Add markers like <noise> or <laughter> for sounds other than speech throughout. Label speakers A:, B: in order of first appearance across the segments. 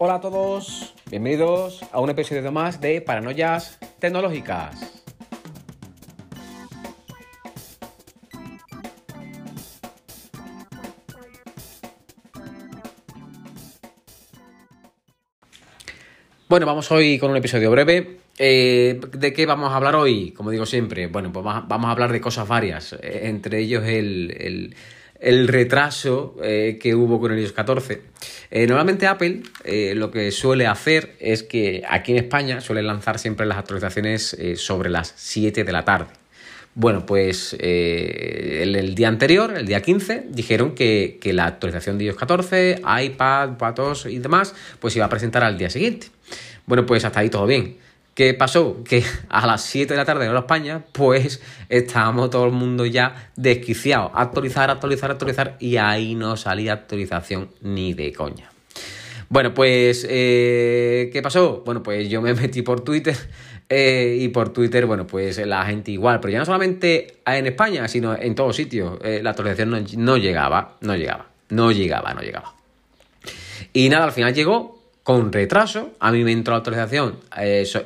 A: Hola a todos, bienvenidos a un episodio más de Paranoias Tecnológicas. Bueno, vamos hoy con un episodio breve. Eh, ¿De qué vamos a hablar hoy? Como digo siempre, bueno, pues vamos a hablar de cosas varias, eh, entre ellos el, retraso eh, que hubo con el iOS 14. normalmente Apple lo que suele hacer es que aquí en España suele lanzar siempre las actualizaciones sobre las 7 de la tarde. Bueno, pues el, día anterior, el día 15, dijeron que, que la actualización de iOS 14, iPad, patos y demás, pues iba a presentar al día siguiente. Bueno, pues hasta ahí todo bien. ¿Qué pasó? Que <laughs> a las 7 de la tarde en España, pues estábamos todo el mundo ya desquiciado. Actualizar, actualizar, actualizar y ahí no salía actualización ni de coña. Bueno, pues, eh, ¿qué pasó? Bueno, pues yo me <laughs> metí por Twitter eh, y por Twitter, bueno, pues la gente igual, pero ya no solamente en España, sino en todos sitios. Eh, la actualización no llegaba, no llegaba, no llegaba, no llegaba. Y nada, al final llegó, con retraso. A mí me entró la autorización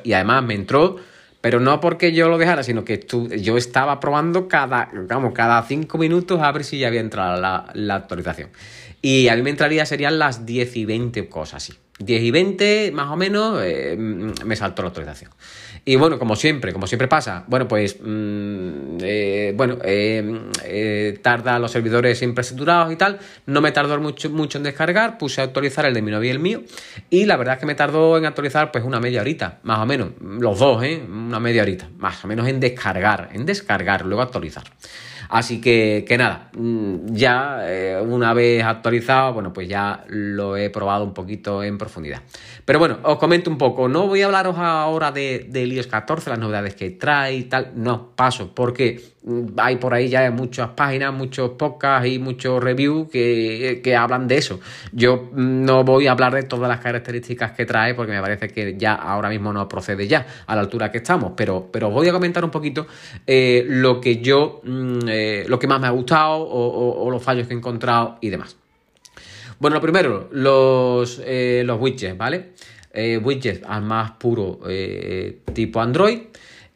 A: y además me entró, pero no porque yo lo dejara, sino que yo estaba probando cada, vamos, cada cinco minutos a ver si ya había entrado la, la actualización. Y a mí me entraría serían las 10 y 20 cosas así. 10 y 20, más o menos, eh, me saltó la autorización. Y bueno, como siempre, como siempre pasa, bueno, pues, mm, eh, bueno, eh, tarda los servidores siempre saturados y tal, no me tardó mucho, mucho en descargar, puse a actualizar el de mi novia y el mío, y la verdad es que me tardó en actualizar pues una media horita, más o menos, los dos, ¿eh? Una media horita, más o menos en descargar, en descargar, luego actualizar. Así que, que nada, mm, ya eh, una vez actualizado, bueno, pues ya lo he probado un poquito en profundidad. Pero bueno, os comento un poco, no voy a hablaros ahora de, de iOS 14, las novedades que trae y tal, no, paso, porque hay por ahí ya muchas páginas, muchos podcasts y muchos reviews que, que, hablan de eso. Yo mm, no voy a hablar de todas las características que trae porque me parece que ya ahora mismo no procede ya a la altura que estamos, pero, pero voy a comentar un poquito eh, lo que yo, eh, lo que más me ha gustado o, los fallos que he encontrado y demás. Bueno, lo primero, los, eh, los widgets, ¿vale? widgets al más puro tipo Android.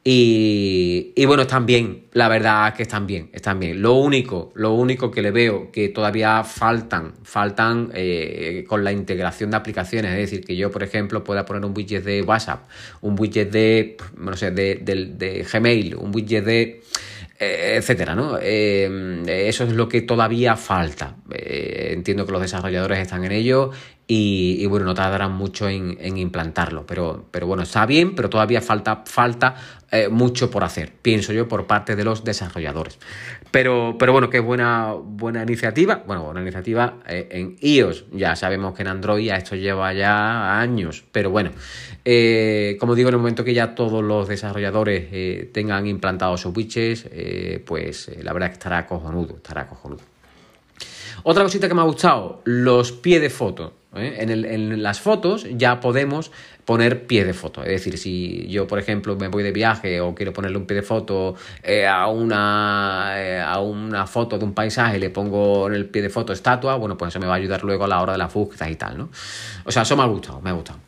A: Y, bueno, están bien, la verdad que están bien, están bien. Lo único, lo único que le veo que todavía faltan, faltan eh, con la integración de aplicaciones. Es decir, que yo, por ejemplo, pueda poner un widget de WhatsApp, un widget de, no sé, de, de Gmail, un widget de etcétera, ¿no? Eh, eso es lo que todavía falta. entiendo que los desarrolladores están en ello y, bueno, no tardarán mucho en, implantarlo. Pero, pero, bueno, está bien, pero todavía falta, falta eh, mucho por hacer, pienso yo, por parte de los desarrolladores. Pero, pero bueno, qué buena, buena iniciativa. Bueno, buena iniciativa eh, en iOS. Ya sabemos que en Android esto lleva ya años. Pero bueno, eh, como digo, en el momento que ya todos los desarrolladores tengan implantados sus widgets, pues la verdad que estará cojonudo, estará cojonudo. Otra cosita que me ha gustado, los pies de foto. ¿eh? En, las fotos ya podemos poner pie de foto. Es decir, si yo, por ejemplo, me voy de viaje o quiero ponerle un pie de foto eh, a, una, eh, a una foto de un paisaje le pongo en el pie de foto estatua, bueno, pues eso me va a ayudar luego a la hora de la búsqueda y tal, ¿no? O sea, eso me ha gustado, me ha gustado.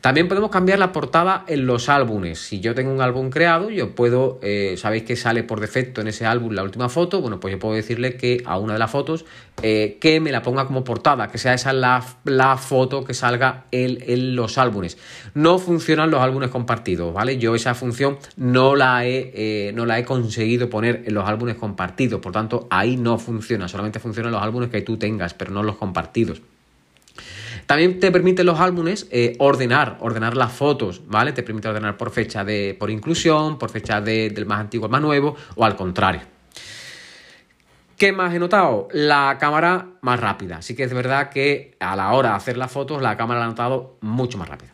A: También podemos cambiar la portada en los álbumes. Si yo tengo un álbum creado, yo puedo, eh, sabéis que sale por defecto en ese álbum la última foto, bueno, pues yo puedo decirle que a una de las fotos eh, que me la ponga como portada, que sea esa la, la foto que salga en, los álbumes. No funcionan los álbumes compartidos, ¿vale? Yo esa función no la he, eh, no la he conseguido poner en los álbumes compartidos, por tanto ahí no funciona, solamente funcionan los álbumes que tú tengas, pero no los compartidos. También te permite los álbumes eh, ordenar, ordenar las fotos, ¿vale? Te permite ordenar por fecha de, por inclusión, por fecha del más antiguo al más nuevo, o al contrario. ¿Qué más he notado? La cámara más rápida. Así que es verdad que a la hora de hacer las fotos, la cámara la ha notado mucho más rápida.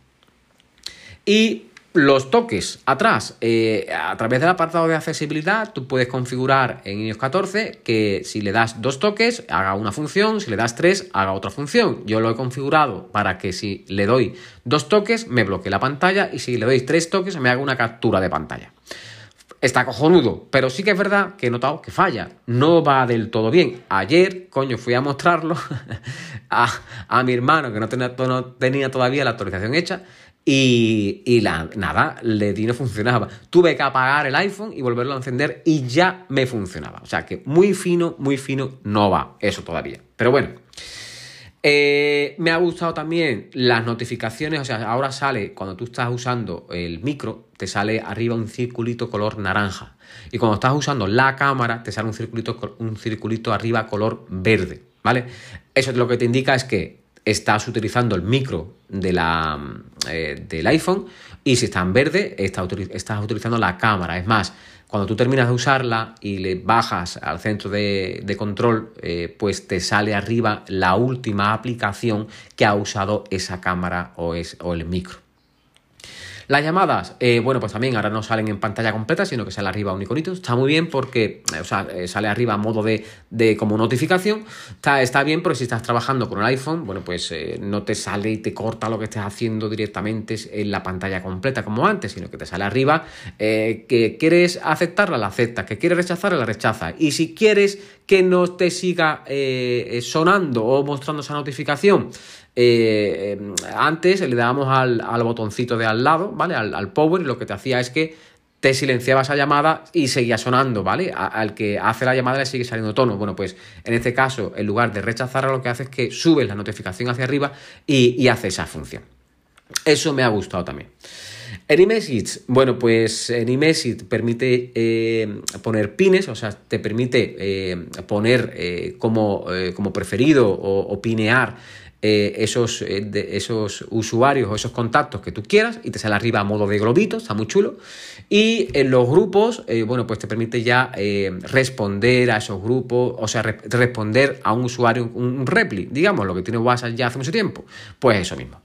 A: Y los toques atrás, eh, a través del apartado de accesibilidad, tú puedes configurar en iOS 14 que si le das dos toques, haga una función, si le das tres, haga otra función. Yo lo he configurado para que si le doy dos toques, me bloquee la pantalla y si le doy tres toques, me haga una captura de pantalla. está cojonudo, pero sí que es verdad que he notado que falla, no va del todo bien. Ayer, coño, fui a mostrarlo <laughs> a, mi hermano que no tenía, no tenía todavía la actualización hecha y, la, nada, le di no funcionaba. Tuve que apagar el iPhone y volverlo a encender y ya me funcionaba. O sea que muy fino, muy fino no va eso todavía. Pero bueno. Eh, me ha gustado también las notificaciones, o sea, ahora sale, cuando tú estás usando el micro, te sale arriba un circulito color naranja. Y cuando estás usando la cámara, te sale un circulito, un circulito arriba color verde, ¿vale? Eso lo que te indica es que estás utilizando el micro de la, eh, del iPhone y si está en verde, estás utilizando la cámara. Es más, cuando tú terminas de usarla y le bajas al centro de, control, eh, pues te sale arriba la última aplicación que ha usado esa cámara o, es, o el micro. Las llamadas, eh, bueno, pues también ahora no salen en pantalla completa, sino que sale arriba un iconito. Está muy bien porque, eh, o sea, eh, sale arriba a modo de, de como notificación. Está, está, bien porque si estás trabajando con el iPhone, bueno, pues no te sale y te corta lo que estés haciendo directamente en la pantalla completa como antes, sino que te sale arriba que quieres aceptarla, la aceptas, que quieres rechazarla, la rechazas. Y si quieres que no te siga sonando o mostrando esa notificación, eh, antes le dábamos al, botoncito de al lado, ¿vale? Al, power y lo que te hacía es que te silenciaba esa llamada y seguía sonando, ¿vale? al que hace la llamada le sigue saliendo tono. Bueno, pues en este caso, en lugar de rechazarla, lo que hace es que subes la notificación hacia arriba y, hace esa función. Eso me ha gustado también. En iMessage, bueno, pues en iMessage permite eh, poner pines, o sea, te permite eh, poner como, como, preferido o pinear eh, esos, eh, esos usuarios o esos contactos que tú quieras y te sale arriba a modo de globito, está muy chulo. Y en los grupos, eh, bueno, pues te permite ya responder a esos grupos, o sea, responder a un usuario, un repli, digamos, lo que tiene WhatsApp ya hace mucho tiempo. Pues eso mismo.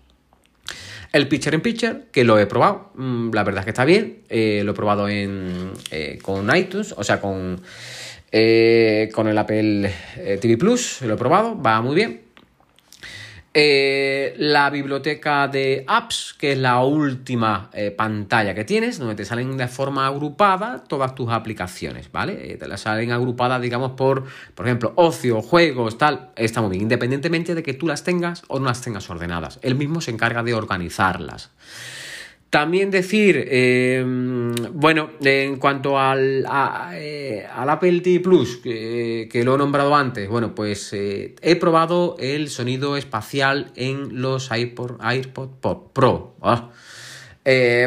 A: El Picture in Picture, que lo he probado, mm, la verdad es que está bien, lo he probado en, con iTunes, o sea, con, con el Apple TV Plus, lo he probado, va muy bien. Eh, la biblioteca de apps, que es la última eh, pantalla que tienes, donde te salen de forma agrupada todas tus aplicaciones, ¿vale? Eh, te las salen agrupadas, digamos, por, por ejemplo, ocio, juegos, tal. Está muy bien, independientemente de que tú las tengas o no las tengas ordenadas. Él mismo se encarga de organizarlas. También decir, eh, bueno, en cuanto al, eh, al Apple TV Plus, que, lo he nombrado antes, bueno, pues eh, he probado el sonido espacial en los iPod, Pro. Ah.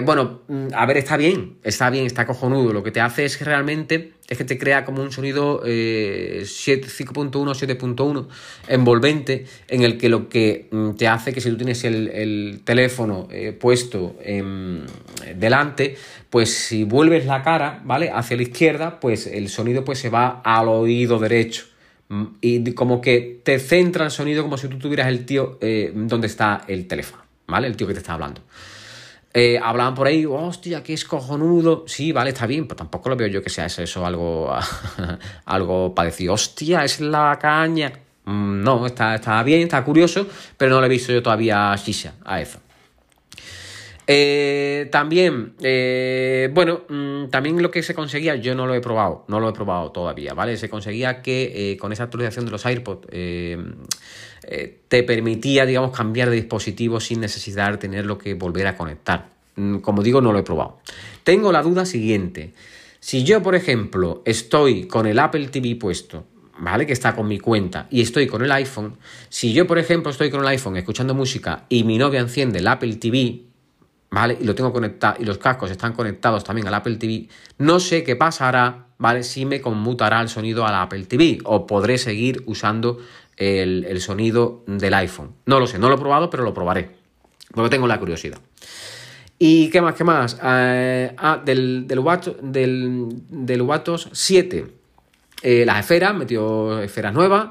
A: bueno, mm, a ver, está bien, está bien, está cojonudo. Lo que te hace es que realmente es que te crea como un sonido 5.1, 7.1 envolvente, en el que lo que mm, te hace que si tú tienes el, teléfono eh, puesto delante, pues si vuelves la cara, ¿vale? Hacia la izquierda, pues el sonido pues se va al oído derecho. Mm, y como que te centra el sonido como si tú tuvieras el tío eh, donde está el teléfono, ¿vale? El tío que te está hablando. Eh, hablaban por ahí, hostia, que es cojonudo. Sí, vale, está bien, pero tampoco lo veo yo que sea eso, algo, <laughs> algo para decir, hostia, es la caña. Mm, no, está, está bien, está curioso, pero no le he visto yo todavía shisha a eso. Eh, también, eh, bueno, mm, también lo que se conseguía, yo no lo he probado, no lo he probado todavía, ¿vale? Se conseguía que con esa actualización de los AirPods eh, te permitía, digamos, cambiar de dispositivo sin necesidad de tenerlo que volver a conectar. Mm, como digo, no lo he probado. Tengo la duda siguiente. Si yo, por ejemplo, estoy con el Apple TV puesto, ¿vale? Que está con mi cuenta y estoy con el iPhone. Si yo, por ejemplo, estoy con el iPhone escuchando música y mi novia enciende el Apple TV, ¿vale? Y lo tengo conectado y los cascos están conectados también al Apple TV, no sé qué pasará, ¿vale? Si me conmutará el sonido al Apple TV o podré seguir usando el, sonido del iPhone. No lo sé, no lo he probado, pero lo probaré. Porque tengo la curiosidad. ¿Y qué más? ¿Qué más? Eh, ah, del, del, del, del Watos 7. Eh, las esferas, metió esferas nuevas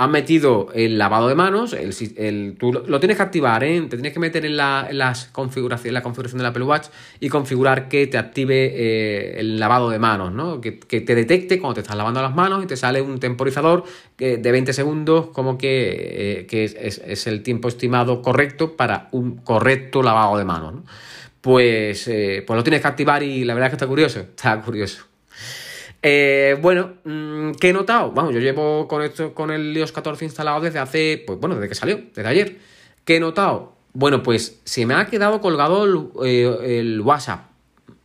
A: han metido el lavado de manos, el, tú lo, tienes que activar, ¿eh? te tienes que meter en la, las configuración, la configuración del Apple Watch y configurar que te active eh, el lavado de manos, ¿no? Que, te detecte cuando te estás lavando las manos y te sale un temporizador de 20 segundos como que, eh, es, el tiempo estimado correcto para un correcto lavado de manos. pues, eh, pues lo tienes que activar y la verdad es que está curioso, está curioso. Eh, bueno, mm, ¿qué he notado? Vamos, yo llevo con esto, con el iOS 14 instalado desde hace, pues bueno, desde que salió, desde ayer. ¿Qué he notado? Bueno, pues se me ha quedado colgado el, eh, WhatsApp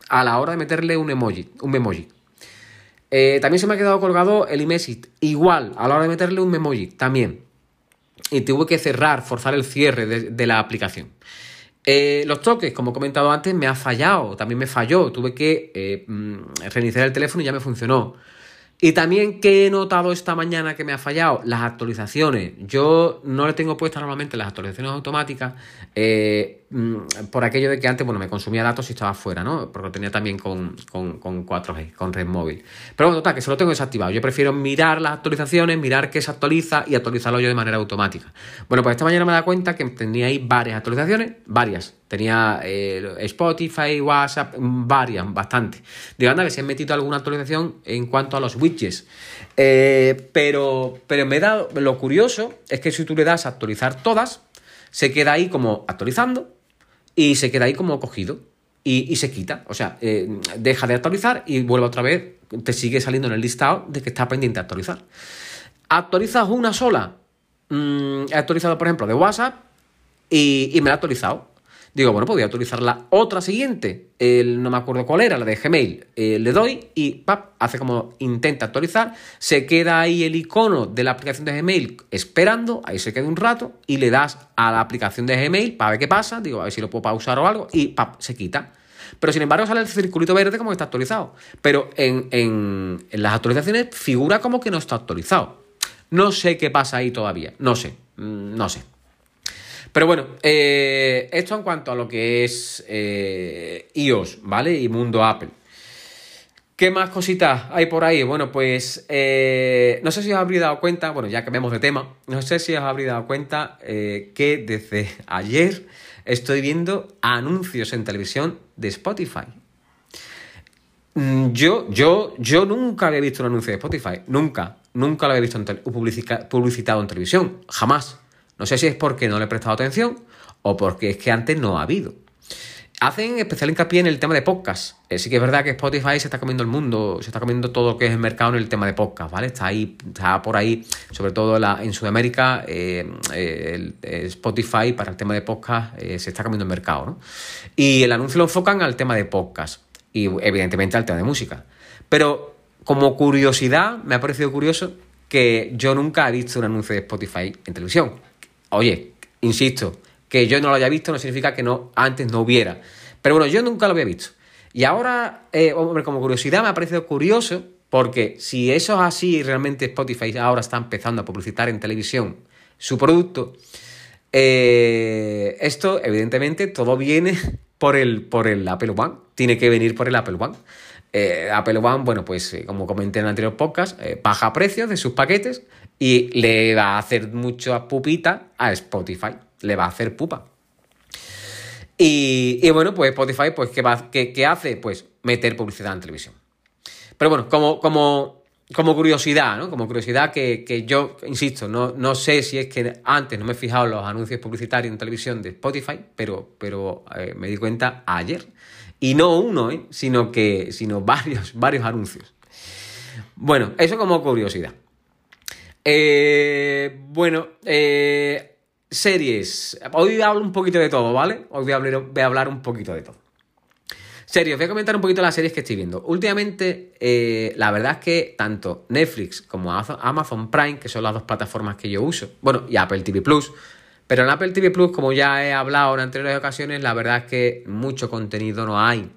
A: a la hora de meterle un emoji, un memoji. Eh, también se me ha quedado colgado el iMessage, igual, a la hora de meterle un memoji, también. Y tuve que cerrar, forzar el cierre de la aplicación. Eh, los toques, como he comentado antes, me ha fallado, también me falló, tuve que eh, mm, reiniciar el teléfono y ya me funcionó. Y también que he notado esta mañana que me ha fallado, las actualizaciones. Yo no le tengo puestas normalmente las actualizaciones automáticas eh, por aquello de que antes, bueno, me consumía datos y estaba fuera, ¿no? Porque lo tenía también con, con, con 4G, con red móvil. Pero bueno, total, que se lo tengo desactivado. Yo prefiero mirar las actualizaciones, mirar qué se actualiza y actualizarlo yo de manera automática. Bueno, pues esta mañana me da cuenta que tenía ahí varias actualizaciones, varias. Tenía eh, Spotify, WhatsApp, varias, bastante. Digo, anda, que se han metido alguna actualización en cuanto a los widgets. Eh, pero, pero me da, lo curioso es que si tú le das a actualizar todas, se queda ahí como actualizando y se queda ahí como cogido y, se quita. O sea, eh, deja de actualizar y vuelve otra vez, te sigue saliendo en el listado de que está pendiente de actualizar. Actualizas una sola. Mm, he actualizado, por ejemplo, de WhatsApp y, y me la ha actualizado Digo, bueno, pues utilizar la otra siguiente, no me acuerdo cuál era, la de Gmail. Eh, le doy y pap, hace como intenta actualizar, se queda ahí el icono de la aplicación de Gmail esperando, ahí se queda un rato y le das a la aplicación de Gmail para ver qué pasa, digo, a ver si lo puedo pausar o algo y pap, se quita. Pero sin embargo sale el circulito verde como que está actualizado. Pero en, en las actualizaciones figura como que no está actualizado. No sé qué pasa ahí todavía, no sé, mm, no sé. Pero bueno, eh, esto en cuanto a lo que es eh, iOS, ¿vale? Y mundo Apple. ¿Qué más cositas hay por ahí? Bueno, pues eh, no sé si os habréis dado cuenta, bueno, ya cambiamos de tema, no sé si os habréis dado cuenta que desde <laughs> ayer estoy viendo anuncios en televisión de Spotify. Mm, yo, yo, yo nunca había visto un anuncio de Spotify, nunca, nunca lo había visto publicitado en televisión, jamás. No sé si es porque no le he prestado atención o porque es que antes no ha habido. Hacen especial hincapié en el tema de podcast. Eh, sí que es verdad que Spotify se está comiendo el mundo, se está comiendo todo lo que es el mercado en el tema de podcast, ¿vale? Está ahí, está por ahí, sobre todo en Sudamérica, eh, eh, Spotify para el tema de podcast se está comiendo el mercado, ¿no? Y el anuncio lo enfocan al tema de podcast y evidentemente al tema de música. Pero como curiosidad, me ha parecido curioso que yo nunca he visto un anuncio de Spotify en televisión. Oye, insisto, que yo no lo haya visto no significa que no antes no hubiera. Pero bueno, yo nunca lo había visto. Y ahora, eh, hombre, como curiosidad, me ha parecido curioso porque si eso es así, realmente Spotify ahora está empezando a publicitar en televisión su producto, eh, esto evidentemente todo viene por el, por el Apple One. Tiene que venir por el Apple One. Eh, Apple One, bueno, pues como comenté en el anterior podcast, baja precios de sus paquetes y le va a hacer mucho pupita a Spotify. Le va a hacer pupa. Y, bueno, pues Spotify, pues, ¿qué, va, qué, hace? Pues meter publicidad en televisión. Pero bueno, como, como, como curiosidad, ¿no? Como curiosidad que, yo, insisto, no, no, sé si es que antes no me he fijado en los anuncios publicitarios en televisión de Spotify, pero, pero eh, me di cuenta ayer. Y no uno, ¿eh? sino que sino <laughs> varios, varios anuncios. Bueno, eso como curiosidad. Eh, bueno, eh, series. Hoy hablo un poquito de todo, ¿vale? Hoy voy a, hablar, hablar un poquito de todo. Series, voy a comentar un poquito las series que estoy viendo. Últimamente, eh, la verdad es que tanto Netflix como Amazon Prime, que son las dos plataformas que yo uso, bueno, y Apple TV Plus, pero en Apple TV Plus, como ya he hablado en anteriores ocasiones, la verdad es que mucho contenido no hay.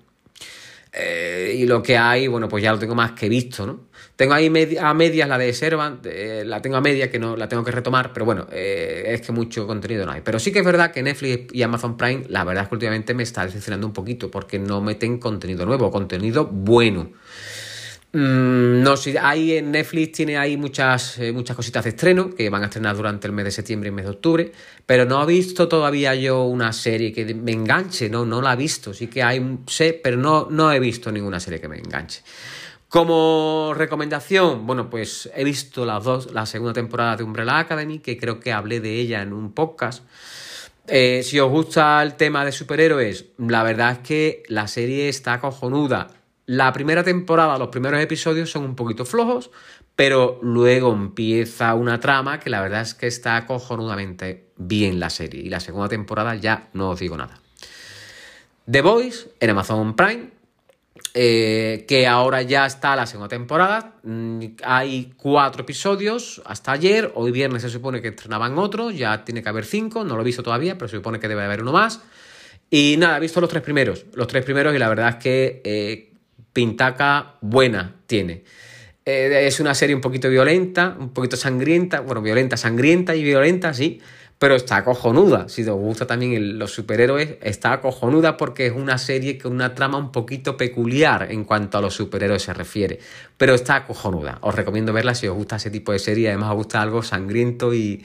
A: Eh, y lo que hay, bueno, pues ya lo tengo más que visto, ¿no? Tengo ahí a medias la de Servant, eh, la tengo a media que no la tengo que retomar, pero bueno, eh, es que mucho contenido no hay. Pero sí que es verdad que Netflix y Amazon Prime, la verdad es que últimamente me está decepcionando un poquito porque no meten contenido nuevo, contenido bueno. Mm, no, si hay en Netflix tiene ahí muchas, eh, muchas cositas de estreno que van a estrenar durante el mes de septiembre y el mes de octubre, pero no he visto todavía yo una serie que me enganche, no, no la he visto. Sí que hay, sé, pero no, no he visto ninguna serie que me enganche. Como recomendación, bueno, pues he visto las dos, la segunda temporada de Umbrella Academy, que creo que hablé de ella en un podcast. Eh, si os gusta el tema de superhéroes, la verdad es que la serie está cojonuda. La primera temporada, los primeros episodios son un poquito flojos, pero luego empieza una trama que la verdad es que está cojonudamente bien la serie. Y la segunda temporada ya no os digo nada. The Boys en Amazon Prime, eh, que ahora ya está la segunda temporada. Mm, hay cuatro episodios hasta ayer. Hoy viernes se supone que estrenaban otro. Ya tiene que haber cinco. No lo he visto todavía, pero se supone que debe haber uno más. Y nada, he visto los tres primeros. Los tres primeros y la verdad es que eh, pintaca buena tiene. Eh, es una serie un poquito violenta, un poquito sangrienta. Bueno, violenta, sangrienta y violenta, sí pero está cojonuda. Si te gusta también los superhéroes, está cojonuda porque es una serie con una trama un poquito peculiar en cuanto a los superhéroes se refiere. Pero está cojonuda. Os recomiendo verla si os gusta ese tipo de serie. Además, os gusta algo sangriento y,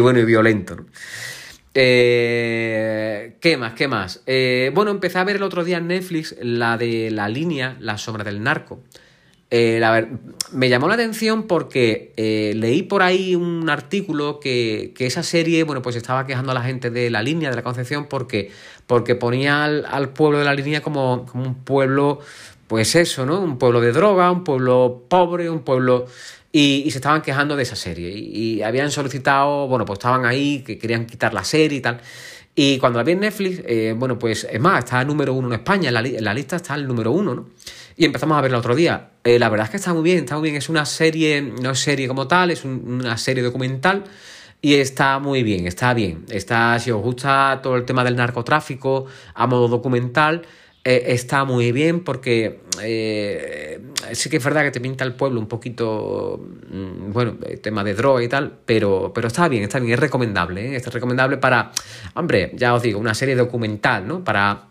A: bueno y violento. Eh, ¿Qué más? ¿Qué más? Eh, bueno, empecé a ver el otro día en Netflix la de la línea La sombra del narco. Eh, la me llamó la atención porque eh, leí por ahí un artículo que, esa serie, bueno, pues estaba quejando a la gente de la línea de la Concepción porque, porque ponía al, pueblo de la línea como, un pueblo, pues eso, ¿no? Un pueblo de droga, un pueblo pobre, un pueblo... Y, se estaban quejando de esa serie. Y, habían solicitado, bueno, pues estaban ahí, que querían quitar la serie y tal. Y cuando la vi en Netflix, eh, bueno, pues es más, está número uno en España, en la, en la lista está el número uno, ¿no? Y empezamos a verla otro día. Eh, la verdad es que está muy bien, está muy bien. Es una serie, no es serie como tal, es una serie documental. Y está muy bien, está bien. Está, si os gusta todo el tema del narcotráfico a modo documental, eh, está muy bien porque eh, sí que es verdad que te pinta el pueblo un poquito, mm, bueno, el tema de droga y tal, pero, pero está bien, está bien, es recomendable, ¿eh? es recomendable para, hombre, ya os digo, una serie documental, ¿no? Para,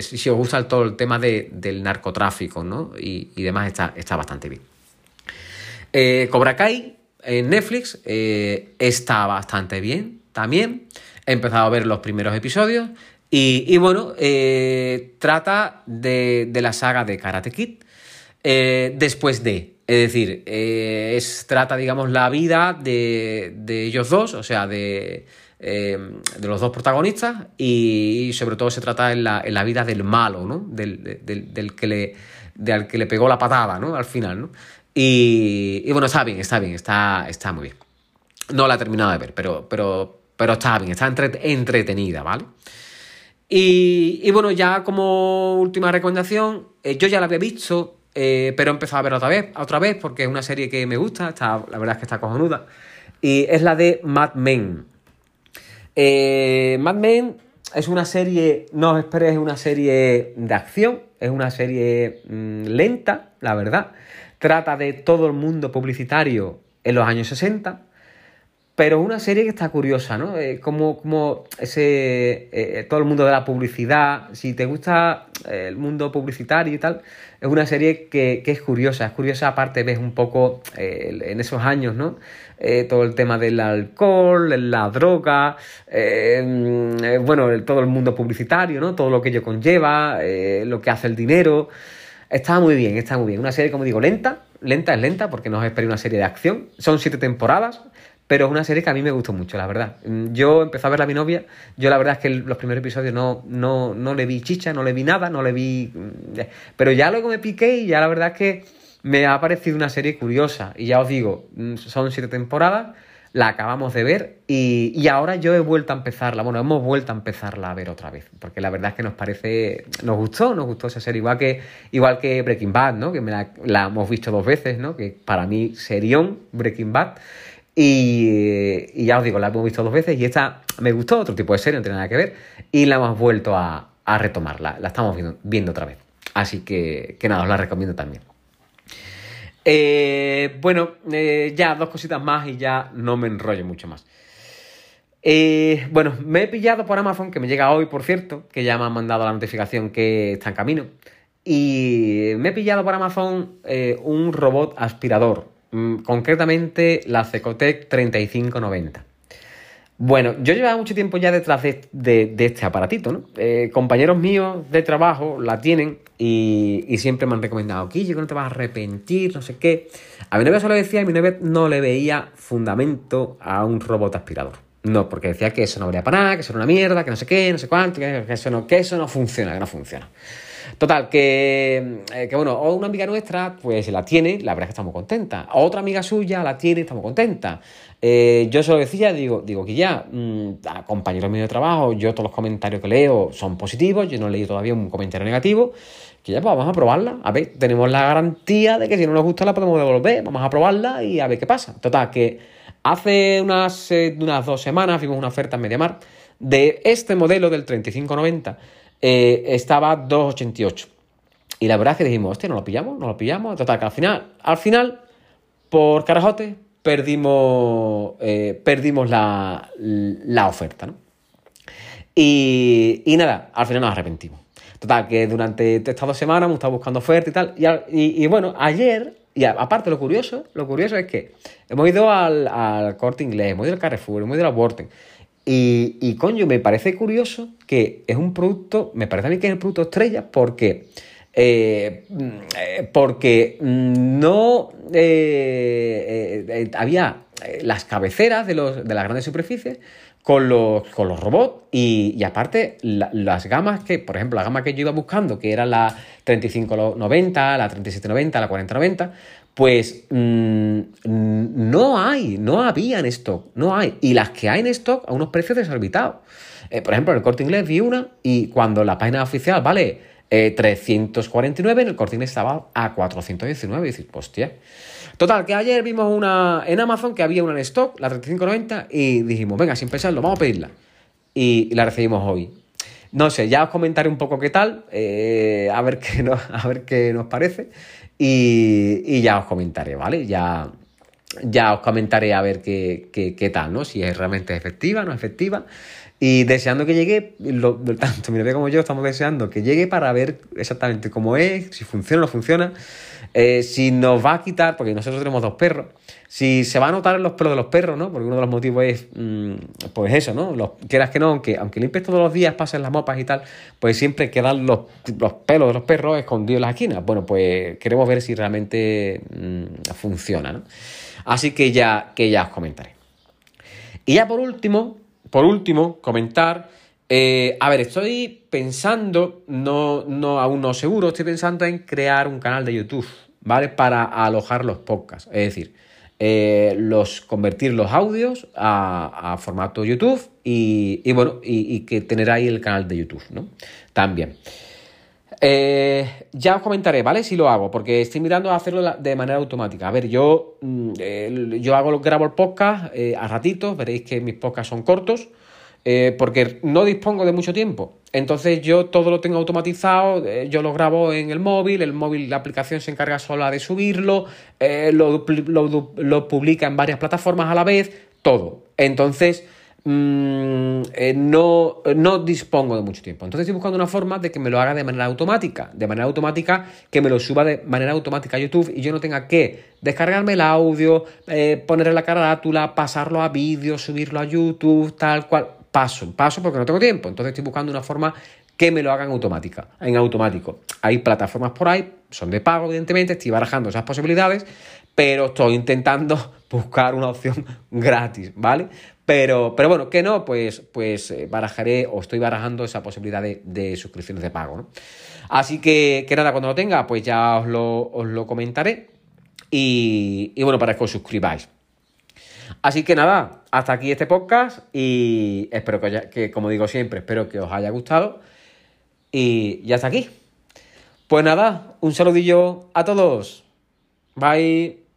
A: si, os gusta todo el tema del narcotráfico, ¿no? Y, demás está, está bastante bien. Cobra Kai en Netflix está bastante bien también. He empezado a ver los primeros episodios. Y, bueno, eh, trata de, la saga de Karate Kid eh, después de. Es decir, eh, es, trata, digamos, la vida de, ellos dos, o sea, de, de los dos protagonistas, y, sobre todo se trata en la, en la vida del malo, ¿no? Del, del, que le, del que le pegó la patada, ¿no? Al final, ¿no? Y, y bueno, está bien, está bien, está, está muy bien. No la he terminado de ver, pero, pero, pero está bien, está entretenida, ¿vale? Y, bueno, ya como última recomendación, eh, yo ya la había visto, eh, pero he empezado a ver otra vez, otra vez, porque es una serie que me gusta, está, la verdad es que está cojonuda. Y es la de Mad Men. Eh, Mad Men es una serie, no os es una serie de acción, es una serie mm, lenta, la verdad. Trata de todo el mundo publicitario en los años 60 pero una serie que está curiosa, ¿no? Eh, como, como ese. Eh, todo el mundo de la publicidad. Si te gusta eh, el mundo publicitario y tal, es una serie que, es curiosa. Es curiosa, aparte, ves un poco en esos años, ¿no? todo el tema del alcohol, la droga, bueno, todo el mundo publicitario, ¿no? Todo lo que ello conlleva, lo que hace el dinero. Está muy bien, está muy bien. Una serie, como digo, lenta. Lenta es lenta porque no os esperé una serie de acción. Son siete temporadas. Pero es una serie que a mí me gustó mucho, la verdad. Mm, yo empecé a verla a mi novia, yo la verdad es que los primeros episodios no, no, no le vi chicha, no le vi nada, no le vi... Mm, pero ya luego me piqué y ya la verdad es que me ha parecido una serie curiosa. Y ya os digo, mm, son siete temporadas, la acabamos de ver y, y, ahora yo he vuelto a empezarla, bueno, hemos vuelto a empezarla a ver otra vez, porque la verdad es que nos parece, nos gustó, nos gustó esa serie, igual que, igual que Breaking Bad, ¿no? Que me la, hemos visto dos veces, ¿no? Que para mí serión Breaking Bad. Y, ya os digo, la hemos visto dos veces y esta me gustó, otro tipo de serie, no tiene nada que ver, y la hemos vuelto a, retomar, la, estamos viendo, otra vez. Así que, que nada, os la recomiendo también. Eh, bueno, eh, ya dos cositas más y ya no me enrollo mucho más. Eh, bueno, me he pillado por Amazon, que me llega hoy, por cierto, que ya me han mandado la notificación que está en camino. Y me he pillado por Amazon un robot aspirador, concretamente la Cecotec 3590. Bueno, yo llevaba mucho tiempo ya detrás de, este aparatito, ¿no? Eh, compañeros míos de trabajo la tienen y, siempre me han recomendado, Quille, que no te vas a arrepentir, no sé qué. A mi novia se decía y mi novia no le veía fundamento a un robot aspirador. No, porque decía que eso no valía para nada, que eso era una mierda, que no sé qué, no sé cuánto, que eso no, que eso no funciona, que no funciona. Total, que, eh, que bueno, una amiga nuestra, pues la tiene, la verdad es que estamos contentas. Otra amiga suya la tiene, estamos contentas. Eh, yo se lo decía, digo, digo que ya, mmm, a compañeros míos de trabajo, yo todos los comentarios que leo son positivos, yo no he leído todavía un comentario negativo, que ya pues vamos a probarla. A ver, tenemos la garantía de que si no nos gusta la podemos devolver, vamos a probarla y a ver qué pasa. Total, que hace unas, eh, unas dos semanas vimos una oferta en Mediamar de este modelo del 3590 eh, estaba 2,88. Y la verdad es que dijimos, hostia, no lo pillamos, no lo pillamos. Total, que al final, al final, por carajote, perdimos, eh, perdimos la, la oferta. Y, nada, al final nos arrepentimos. Total, que durante estas dos semanas hemos estado buscando oferta y tal. Y, bueno, ayer, y aparte lo curioso, lo curioso es que hemos ido al, al corte inglés, hemos ido al Carrefour, hemos ido a la Worten. Y, y, coño, me parece curioso que es un producto, me parece a mí que es el producto estrella porque, eh, mm, porque no eh, eh, había las cabeceras de, los, de las grandes superficies con los, con los robots y, aparte la, las gamas que, por ejemplo, la gama que yo iba buscando, que era la 3590, la 3790, la 4090, pues mmm, no hay, no había en stock, no hay. Y las que hay en stock a unos precios desorbitados. Eh, por ejemplo, en el corte inglés vi una y cuando la página oficial vale eh, 349, en el corte inglés estaba a 419. Y dices, hostia. Total, que ayer vimos una en Amazon que había una en stock, la 3590, y dijimos, venga, sin pensarlo, vamos a pedirla. Y, y la recibimos hoy. No sé, ya os comentaré un poco qué tal, eh, a, ver qué nos, <laughs> a ver qué nos parece. Y, y ya os comentaré, ¿vale? Ya, ya os comentaré a ver qué, qué, qué, tal, ¿no? Si es realmente efectiva, no efectiva. Y deseando que llegue, tanto mi novia como yo estamos deseando que llegue para ver exactamente cómo es, si funciona o no funciona, eh, si nos va a quitar, porque nosotros tenemos dos perros, si se va a notar en los pelos de los perros, ¿no? Porque uno de los motivos es, mmm, pues eso, ¿no? Quieras que no, aunque, aunque limpies todos los días, pasen las mopas y tal, pues siempre quedan los, los pelos de los perros escondidos en las esquinas. Bueno, pues queremos ver si realmente mmm, funciona, ¿no? Así que ya, que ya os comentaré. Y ya por último, por último, comentar. Eh, a ver, estoy pensando, no, no, aún no seguro, estoy pensando en crear un canal de YouTube, ¿vale? Para alojar los podcasts. Es decir, eh, los, convertir los audios a, formato YouTube y, bueno, y, que tener ahí el canal de YouTube, ¿no? También. Eh, ya os comentaré, ¿vale? Si lo hago, porque estoy mirando a hacerlo de manera automática. A ver, yo, eh, yo hago, grabo el podcast eh, a ratitos, veréis que mis podcasts son cortos, eh, porque no dispongo de mucho tiempo. Entonces yo todo lo tengo automatizado, yo lo grabo en el móvil, el móvil, la aplicación se encarga sola de subirlo, lo, lo, lo publica en varias plataformas a la vez, todo. Entonces mmm, eh, no, no dispongo de mucho tiempo. Entonces estoy buscando una forma de que me lo haga de manera automática, de manera automática, que me lo suba de manera automática a YouTube y yo no tenga que descargarme el audio, eh, ponerle la carátula, pasarlo a vídeo, subirlo a YouTube, tal cual. Paso, paso porque no tengo tiempo. Entonces estoy buscando una forma que me lo hagan automática, en automático. Hay plataformas por ahí, son de pago, evidentemente, estoy barajando esas posibilidades, pero estoy intentando <laughs> buscar una opción <laughs> gratis, ¿vale? Pero, pero bueno, que no, pues, pues eh, barajaré o estoy barajando esa posibilidad de, suscripciones de pago, ¿no? Así que, que nada, cuando lo tenga, pues ya os lo, os lo comentaré. Y, y bueno, para que os suscribáis. Así que nada, hasta aquí este podcast y espero que, haya, que, como digo siempre, espero que os haya gustado. Y ya está aquí. Pues nada, un saludillo a todos. Bye.